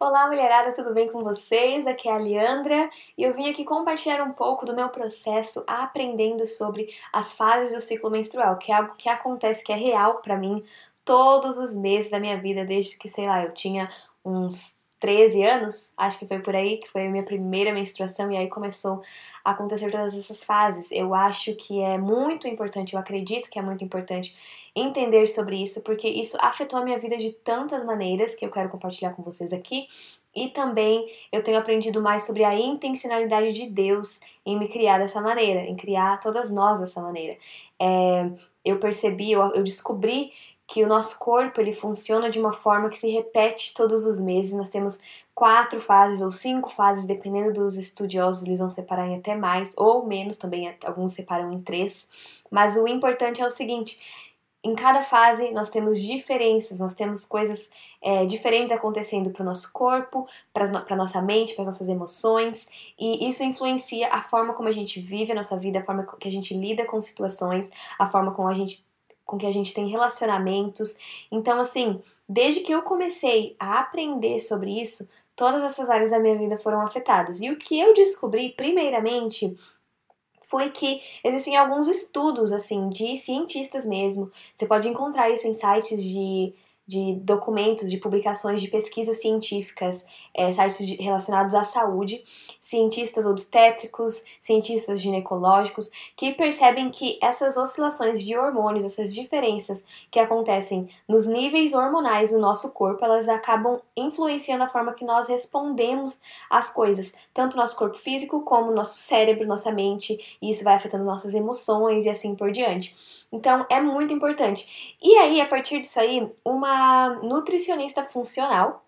Olá, mulherada, tudo bem com vocês? Aqui é a Leandra e eu vim aqui compartilhar um pouco do meu processo aprendendo sobre as fases do ciclo menstrual, que é algo que acontece, que é real para mim todos os meses da minha vida, desde que, sei lá, eu tinha uns 13 anos, acho que foi por aí, que foi a minha primeira menstruação, e aí começou a acontecer todas essas fases. Eu acho que é muito importante, eu acredito que é muito importante entender sobre isso, porque isso afetou a minha vida de tantas maneiras que eu quero compartilhar com vocês aqui. E também eu tenho aprendido mais sobre a intencionalidade de Deus em me criar dessa maneira, em criar todas nós dessa maneira. É, eu percebi, eu, eu descobri que o nosso corpo ele funciona de uma forma que se repete todos os meses. Nós temos quatro fases ou cinco fases, dependendo dos estudiosos, eles vão separar em até mais ou menos, também alguns separam em três. Mas o importante é o seguinte: em cada fase nós temos diferenças, nós temos coisas é, diferentes acontecendo para o nosso corpo, para a nossa mente, para as nossas emoções, e isso influencia a forma como a gente vive a nossa vida, a forma que a gente lida com situações, a forma como a gente com que a gente tem relacionamentos. Então, assim, desde que eu comecei a aprender sobre isso, todas essas áreas da minha vida foram afetadas. E o que eu descobri, primeiramente, foi que existem alguns estudos, assim, de cientistas mesmo. Você pode encontrar isso em sites de de documentos, de publicações de pesquisas científicas, é, sites de, relacionados à saúde, cientistas obstétricos, cientistas ginecológicos, que percebem que essas oscilações de hormônios, essas diferenças que acontecem nos níveis hormonais do nosso corpo, elas acabam influenciando a forma que nós respondemos às coisas, tanto nosso corpo físico como nosso cérebro, nossa mente, e isso vai afetando nossas emoções e assim por diante. Então é muito importante. E aí, a partir disso aí, uma nutricionista funcional,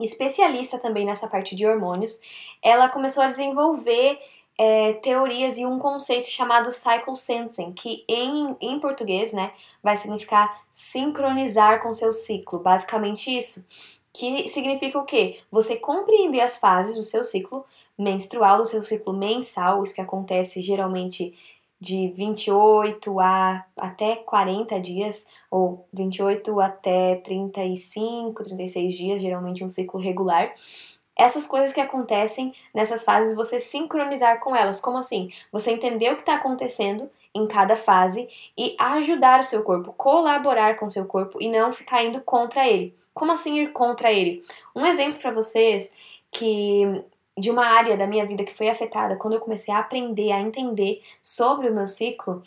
especialista também nessa parte de hormônios, ela começou a desenvolver é, teorias e um conceito chamado cycle sensing, que em, em português, né, vai significar sincronizar com seu ciclo, basicamente isso. Que significa o quê? Você compreender as fases do seu ciclo menstrual, do seu ciclo mensal, isso que acontece geralmente de 28 a até 40 dias, ou 28 até 35, 36 dias, geralmente um ciclo regular. Essas coisas que acontecem nessas fases, você sincronizar com elas. Como assim? Você entender o que está acontecendo em cada fase e ajudar o seu corpo, colaborar com o seu corpo e não ficar indo contra ele. Como assim ir contra ele? Um exemplo para vocês que de uma área da minha vida que foi afetada quando eu comecei a aprender, a entender sobre o meu ciclo,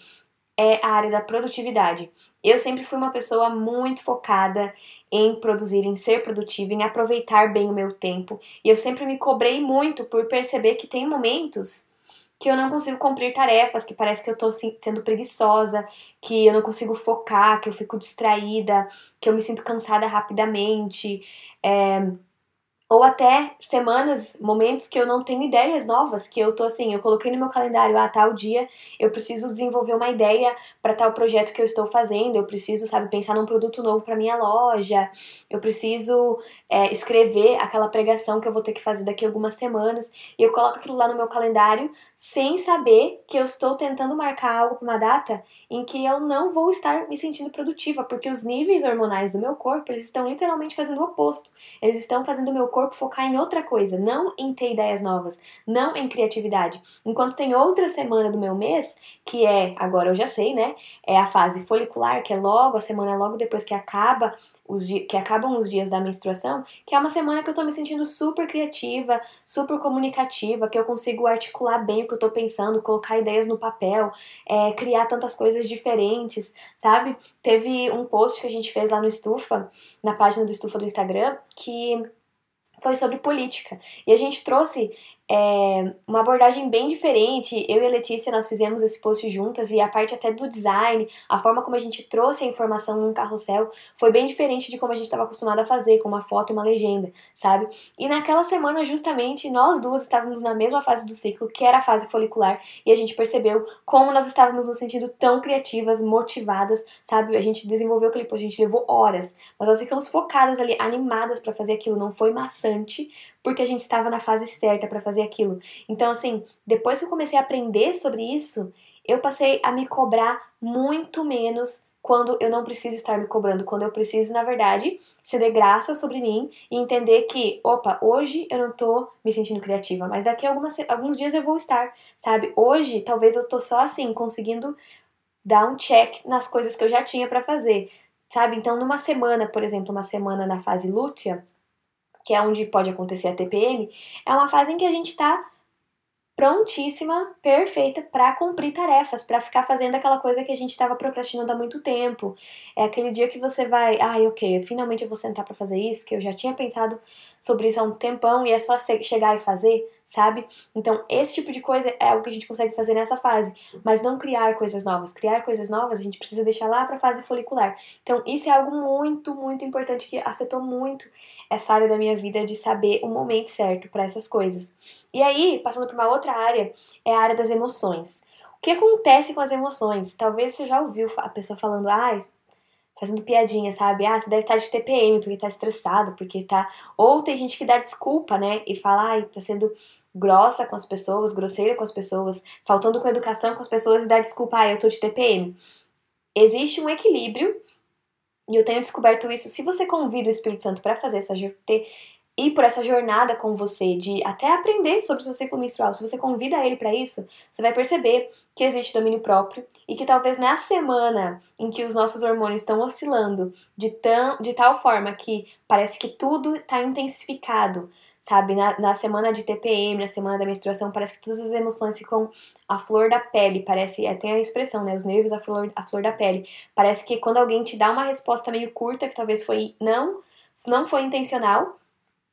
é a área da produtividade. Eu sempre fui uma pessoa muito focada em produzir, em ser produtiva, em aproveitar bem o meu tempo. E eu sempre me cobrei muito por perceber que tem momentos que eu não consigo cumprir tarefas, que parece que eu tô sendo preguiçosa, que eu não consigo focar, que eu fico distraída, que eu me sinto cansada rapidamente. É, ou até semanas, momentos que eu não tenho ideias novas, que eu tô assim, eu coloquei no meu calendário, ah, tal dia eu preciso desenvolver uma ideia para tal projeto que eu estou fazendo, eu preciso, sabe, pensar num produto novo para minha loja, eu preciso é, escrever aquela pregação que eu vou ter que fazer daqui a algumas semanas, e eu coloco aquilo lá no meu calendário sem saber que eu estou tentando marcar algo para uma data em que eu não vou estar me sentindo produtiva, porque os níveis hormonais do meu corpo, eles estão literalmente fazendo o oposto. Eles estão fazendo o meu corpo focar em outra coisa, não em ter ideias novas, não em criatividade. Enquanto tem outra semana do meu mês, que é, agora eu já sei, né? É a fase folicular, que é logo, a semana é logo depois que acaba os que acabam os dias da menstruação, que é uma semana que eu tô me sentindo super criativa, super comunicativa, que eu consigo articular bem o que eu tô pensando, colocar ideias no papel, é, criar tantas coisas diferentes, sabe? Teve um post que a gente fez lá no Estufa, na página do Estufa do Instagram, que foi sobre política. E a gente trouxe é, uma abordagem bem diferente. Eu e a Letícia, nós fizemos esse post juntas e a parte até do design, a forma como a gente trouxe a informação num carrossel foi bem diferente de como a gente estava acostumado a fazer, com uma foto e uma legenda, sabe? E naquela semana, justamente, nós duas estávamos na mesma fase do ciclo, que era a fase folicular, e a gente percebeu como nós estávamos nos sentindo tão criativas, motivadas, sabe? A gente desenvolveu aquele post, a gente levou horas, mas nós ficamos focadas ali, animadas para fazer aquilo, não foi maçante, porque a gente estava na fase certa para fazer aquilo. Então, assim, depois que eu comecei a aprender sobre isso, eu passei a me cobrar muito menos quando eu não preciso estar me cobrando, quando eu preciso, na verdade, ceder graça sobre mim e entender que, opa, hoje eu não tô me sentindo criativa, mas daqui a algumas, alguns dias eu vou estar, sabe? Hoje, talvez eu tô só assim, conseguindo dar um check nas coisas que eu já tinha para fazer, sabe? Então, numa semana, por exemplo, uma semana na fase lútea, que é onde pode acontecer a TPM, é uma fase em que a gente tá prontíssima, perfeita para cumprir tarefas, para ficar fazendo aquela coisa que a gente estava procrastinando há muito tempo. É aquele dia que você vai, ai, ah, ok, finalmente eu vou sentar para fazer isso, que eu já tinha pensado sobre isso há um tempão e é só chegar e fazer, sabe? Então, esse tipo de coisa é algo que a gente consegue fazer nessa fase, mas não criar coisas novas. Criar coisas novas a gente precisa deixar lá para a fase folicular. Então, isso é algo muito, muito importante que afetou muito essa área da minha vida de saber o momento certo para essas coisas. E aí, passando para uma outra área, é a área das emoções. O que acontece com as emoções? Talvez você já ouviu a pessoa falando, ah, fazendo piadinha, sabe? Ah, você deve estar de TPM porque tá estressado, porque tá. Ou tem gente que dá desculpa, né? E fala, ai, tá sendo grossa com as pessoas, grosseira com as pessoas, faltando com educação com as pessoas e dá desculpa, ah, eu tô de TPM. Existe um equilíbrio e eu tenho descoberto isso. Se você convida o Espírito Santo para fazer essa ter ir por essa jornada com você de até aprender sobre o seu ciclo menstrual, se você convida ele para isso, você vai perceber que existe domínio próprio e que talvez na semana em que os nossos hormônios estão oscilando de, tão, de tal forma que parece que tudo está intensificado, sabe? Na, na semana de TPM, na semana da menstruação, parece que todas as emoções ficam à flor da pele, parece, é, tem a expressão, né? Os nervos à flor, à flor da pele. Parece que quando alguém te dá uma resposta meio curta, que talvez foi não, não foi intencional,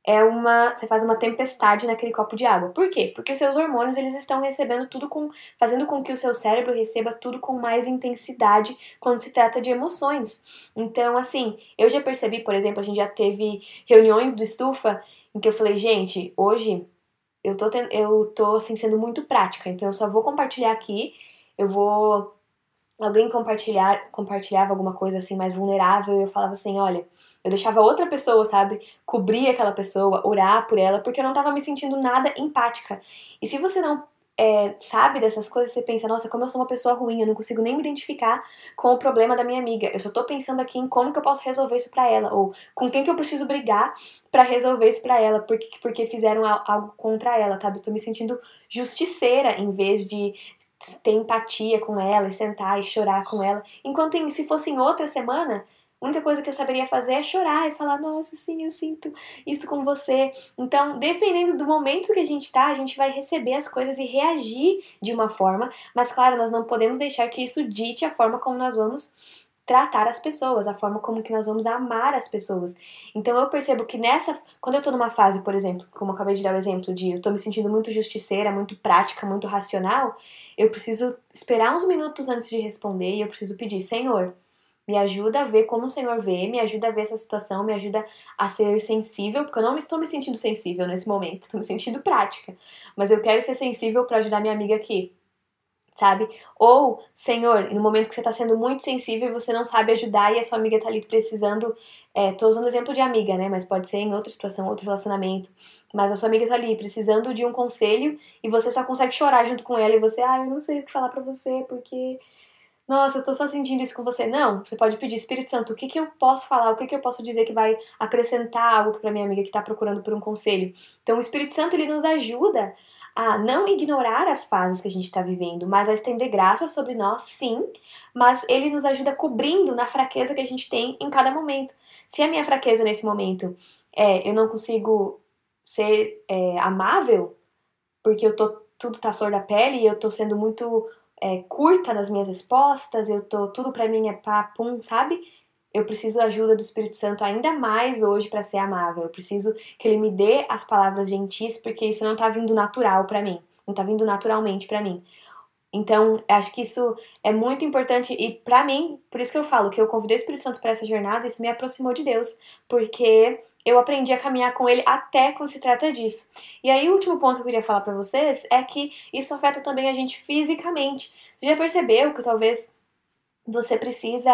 é uma, você faz uma tempestade naquele copo de água. Por quê? Porque os seus hormônios, eles estão recebendo tudo com, fazendo com que o seu cérebro receba tudo com mais intensidade quando se trata de emoções. Então, assim, eu já percebi, por exemplo, a gente já teve reuniões do estufa em que eu falei, gente, hoje eu tô, ten... eu tô assim, sendo muito prática, então eu só vou compartilhar aqui, eu vou. Alguém compartilhar, compartilhava alguma coisa assim mais vulnerável e eu falava assim: olha, eu deixava outra pessoa, sabe, cobrir aquela pessoa, orar por ela, porque eu não tava me sentindo nada empática. E se você não é, sabe dessas coisas, você pensa, nossa, como eu sou uma pessoa ruim, eu não consigo nem me identificar com o problema da minha amiga. Eu só tô pensando aqui em como que eu posso resolver isso para ela, ou com quem que eu preciso brigar para resolver isso para ela, porque, porque fizeram algo contra ela, sabe? Eu tô me sentindo justiceira em vez de ter empatia com ela e sentar e chorar com ela. Enquanto em, se fosse em outra semana, a única coisa que eu saberia fazer é chorar e falar, nossa, sim, eu sinto isso com você. Então, dependendo do momento que a gente tá, a gente vai receber as coisas e reagir de uma forma, mas claro, nós não podemos deixar que isso dite a forma como nós vamos tratar as pessoas, a forma como que nós vamos amar as pessoas. Então eu percebo que nessa, quando eu tô numa fase, por exemplo, como eu acabei de dar o exemplo de eu tô me sentindo muito justiceira, muito prática, muito racional, eu preciso esperar uns minutos antes de responder e eu preciso pedir, Senhor, me ajuda a ver como o Senhor vê, me ajuda a ver essa situação, me ajuda a ser sensível, porque eu não estou me sentindo sensível nesse momento, estou me sentindo prática. Mas eu quero ser sensível para ajudar minha amiga aqui, sabe? Ou, Senhor, no momento que você está sendo muito sensível e você não sabe ajudar e a sua amiga está ali precisando. É, tô usando o exemplo de amiga, né? Mas pode ser em outra situação, outro relacionamento. Mas a sua amiga está ali precisando de um conselho e você só consegue chorar junto com ela e você, ah, eu não sei o que falar para você porque nossa, eu tô só sentindo isso com você. Não, você pode pedir, Espírito Santo, o que, que eu posso falar, o que, que eu posso dizer que vai acrescentar algo para minha amiga que tá procurando por um conselho. Então, o Espírito Santo, ele nos ajuda a não ignorar as fases que a gente está vivendo, mas a estender graça sobre nós, sim, mas ele nos ajuda cobrindo na fraqueza que a gente tem em cada momento. Se a minha fraqueza nesse momento é eu não consigo ser é, amável, porque eu tô tudo tá flor da pele e eu tô sendo muito é, curta nas minhas respostas, eu tô tudo para mim é papum, sabe? Eu preciso da ajuda do Espírito Santo ainda mais hoje para ser amável. Eu preciso que ele me dê as palavras gentis, porque isso não tá vindo natural para mim, não tá vindo naturalmente para mim. Então, acho que isso é muito importante e para mim, por isso que eu falo que eu convidei o Espírito Santo para essa jornada, isso me aproximou de Deus, porque eu aprendi a caminhar com ele até quando se trata disso. E aí, o último ponto que eu queria falar para vocês é que isso afeta também a gente fisicamente. Você já percebeu que talvez você precisa,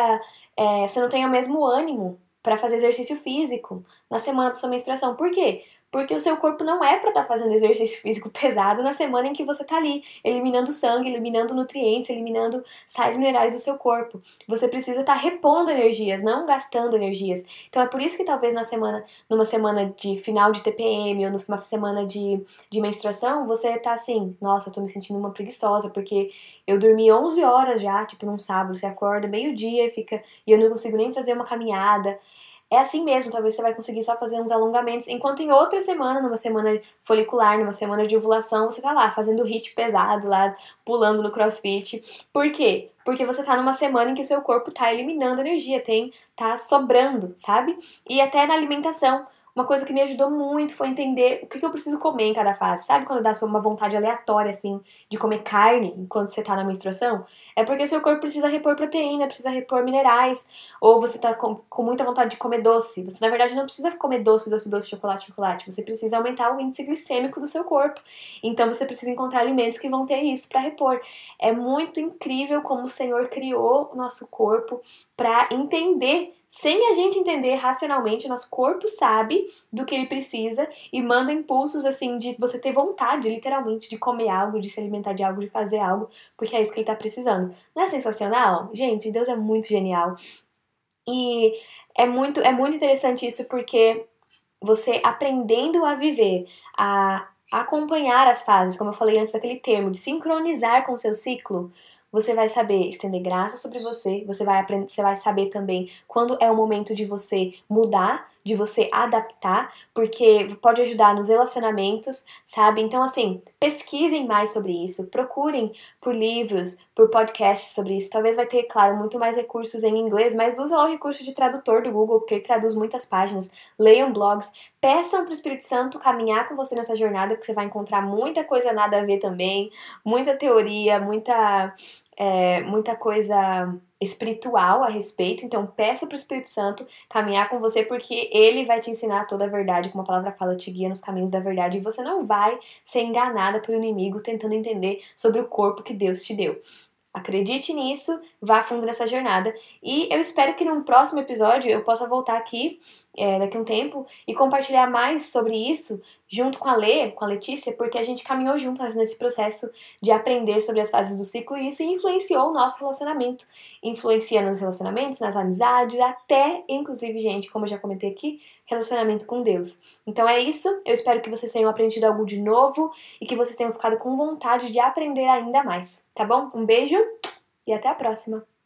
é, você não tenha o mesmo ânimo para fazer exercício físico na semana da sua menstruação. Por quê? Porque o seu corpo não é para estar tá fazendo exercício físico pesado na semana em que você tá ali, eliminando sangue, eliminando nutrientes, eliminando sais minerais do seu corpo. Você precisa estar tá repondo energias, não gastando energias. Então é por isso que talvez na semana, numa semana de final de TPM ou numa semana de, de menstruação, você tá assim, nossa, eu tô me sentindo uma preguiçosa, porque eu dormi 11 horas já, tipo num sábado, você acorda meio-dia e fica e eu não consigo nem fazer uma caminhada. É assim mesmo, talvez você vai conseguir só fazer uns alongamentos, enquanto em outra semana, numa semana folicular, numa semana de ovulação, você tá lá fazendo hit pesado lá, pulando no crossfit. Por quê? Porque você tá numa semana em que o seu corpo tá eliminando energia, tem tá sobrando, sabe? E até na alimentação, uma coisa que me ajudou muito foi entender o que, eu preciso comer em cada fase. Sabe quando dá uma vontade aleatória, assim, de comer carne enquanto você tá na menstruação? É porque seu corpo precisa repor proteína, precisa repor minerais, ou você tá com, com muita vontade de comer doce. Você, na verdade, não precisa comer doce, doce, doce, chocolate, chocolate. Você precisa aumentar o índice glicêmico do seu corpo. Então, você precisa encontrar alimentos que vão ter isso para repor. É muito incrível como o Senhor criou o nosso corpo para entender sem a gente entender racionalmente, o nosso corpo sabe do que ele precisa e manda impulsos assim de você ter vontade, literalmente, de comer algo, de se alimentar de algo, de fazer algo, porque é isso que ele tá precisando. Não é sensacional? Gente, Deus é muito genial. E é muito, é muito interessante isso porque você aprendendo a viver, a acompanhar as fases, como eu falei antes daquele termo, de sincronizar com o seu ciclo, você vai saber estender graça sobre você, você vai aprender, você vai saber também quando é o momento de você mudar, de você adaptar, porque pode ajudar nos relacionamentos, sabe? Então assim, pesquisem mais sobre isso, procurem por livros, por podcasts sobre isso. Talvez vai ter, claro, muito mais recursos em inglês, mas usa lá o recurso de tradutor do Google, porque ele traduz muitas páginas. Leiam blogs, peçam para o Espírito Santo caminhar com você nessa jornada, porque você vai encontrar muita coisa nada a ver também, muita teoria, muita é, muita coisa espiritual a respeito. Então, peça para o Espírito Santo caminhar com você, porque ele vai te ensinar toda a verdade, como a palavra fala, te guia nos caminhos da verdade, e você não vai ser enganada pelo inimigo tentando entender sobre o corpo que Deus te deu. Acredite nisso, vá fundo nessa jornada. E eu espero que num próximo episódio eu possa voltar aqui é, daqui a um tempo e compartilhar mais sobre isso junto com a Lê, com a Letícia, porque a gente caminhou juntas nesse processo de aprender sobre as fases do ciclo e isso influenciou o nosso relacionamento. Influencia nos relacionamentos, nas amizades, até, inclusive, gente, como eu já comentei aqui, relacionamento com Deus. Então é isso, eu espero que vocês tenham aprendido algo de novo e que vocês tenham ficado com vontade de aprender ainda mais, tá bom? Um beijo e até a próxima!